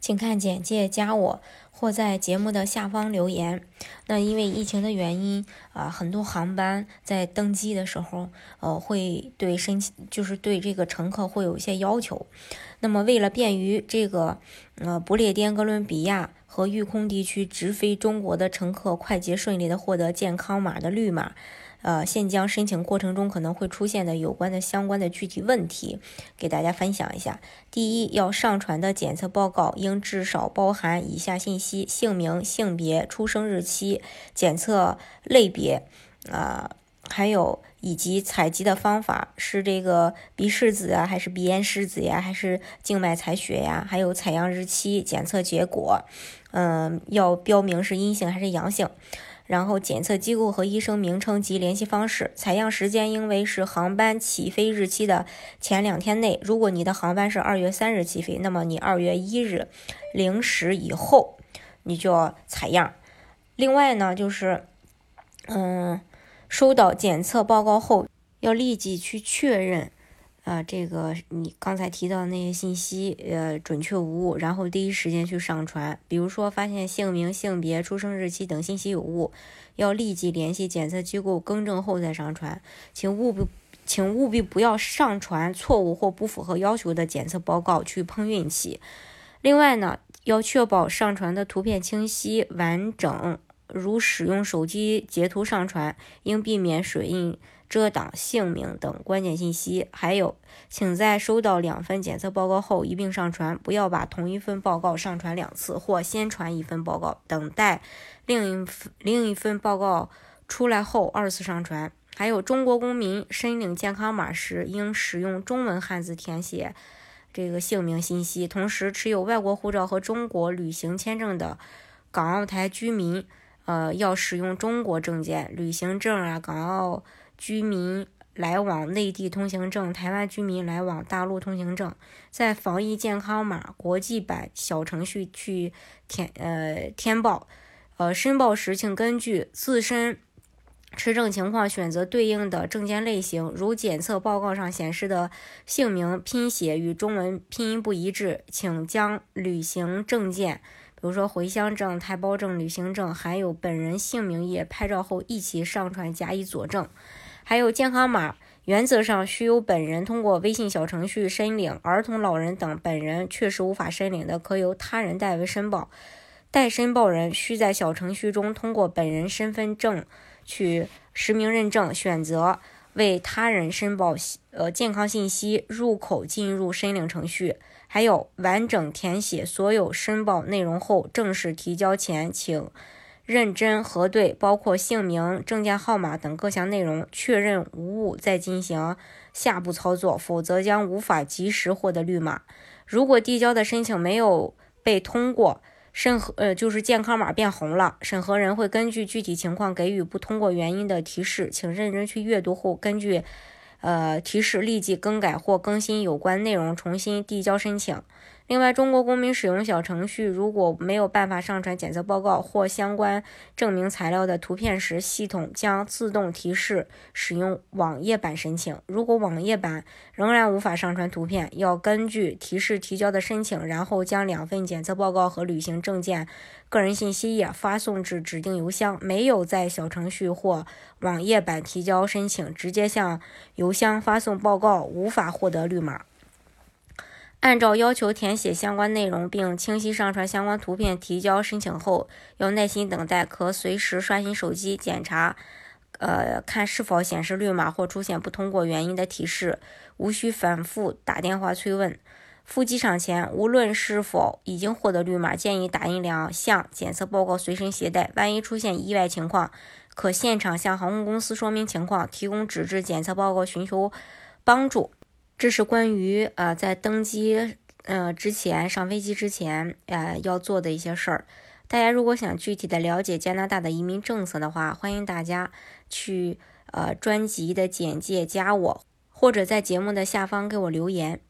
请看简介加我或在节目的下方留言。那因为疫情的原因啊，很多航班在登机的时候，呃，会对申请就是对这个乘客会有一些要求。那么为了便于这个呃不列颠哥伦比亚。和育空地区直飞中国的乘客快捷顺利的获得健康码的绿码，呃，现将申请过程中可能会出现的有关的相关的具体问题，给大家分享一下。第一，要上传的检测报告应至少包含以下信息：姓名、性别、出生日期、检测类别，啊。还有以及采集的方法是这个鼻拭子啊，还是鼻咽拭子呀，还是静脉采血呀？还有采样日期、检测结果，嗯，要标明是阴性还是阳性。然后检测机构和医生名称及联系方式。采样时间应为是航班起飞日期的前两天内。如果你的航班是二月三日起飞，那么你二月一日零时以后你就要采样。另外呢，就是嗯。收到检测报告后，要立即去确认，啊，这个你刚才提到的那些信息，呃，准确无误，然后第一时间去上传。比如说，发现姓名、性别、出生日期等信息有误，要立即联系检测机构更正后再上传。请务必，请务必不要上传错误或不符合要求的检测报告去碰运气。另外呢，要确保上传的图片清晰完整。如使用手机截图上传，应避免水印遮挡姓名等关键信息。还有，请在收到两份检测报告后一并上传，不要把同一份报告上传两次，或先传一份报告，等待另一份另一份报告出来后二次上传。还有，中国公民申领健康码时，应使用中文汉字填写这个姓名信息。同时，持有外国护照和中国旅行签证的港澳台居民。呃，要使用中国证件、旅行证啊，港澳居民来往内地通行证、台湾居民来往大陆通行证，在防疫健康码国际版小程序去填呃填报，呃申报时请根据自身持证情况选择对应的证件类型，如检测报告上显示的姓名拼写与中文拼音不一致，请将旅行证件。比如说回乡证、台胞证、旅行证，还有本人姓名页拍照后一起上传加以佐证。还有健康码，原则上需由本人通过微信小程序申领。儿童、老人等本人确实无法申领的，可由他人代为申报。代申报人需在小程序中通过本人身份证去实名认证，选择为他人申报呃健康信息入口进入申领程序。还有完整填写所有申报内容后，正式提交前，请认真核对，包括姓名、证件号码等各项内容，确认无误再进行下步操作，否则将无法及时获得绿码。如果递交的申请没有被通过，审核呃就是健康码变红了，审核人会根据具体情况给予不通过原因的提示，请认真去阅读后，根据。呃，提示立即更改或更新有关内容，重新递交申请。另外，中国公民使用小程序如果没有办法上传检测报告或相关证明材料的图片时，系统将自动提示使用网页版申请。如果网页版仍然无法上传图片，要根据提示提交的申请，然后将两份检测报告和旅行证件个人信息页发送至指定邮箱。没有在小程序或网页版提交申请，直接向邮箱发送报告，无法获得绿码。按照要求填写相关内容，并清晰上传相关图片。提交申请后，要耐心等待，可随时刷新手机检查，呃，看是否显示绿码或出现不通过原因的提示。无需反复打电话催问。赴机场前，无论是否已经获得绿码，建议打印两项检测报告随身携带。万一出现意外情况，可现场向航空公司说明情况，提供纸质检测报告，寻求帮助。这是关于呃，在登机呃之前上飞机之前呃要做的一些事儿。大家如果想具体的了解加拿大的移民政策的话，欢迎大家去呃专辑的简介加我，或者在节目的下方给我留言。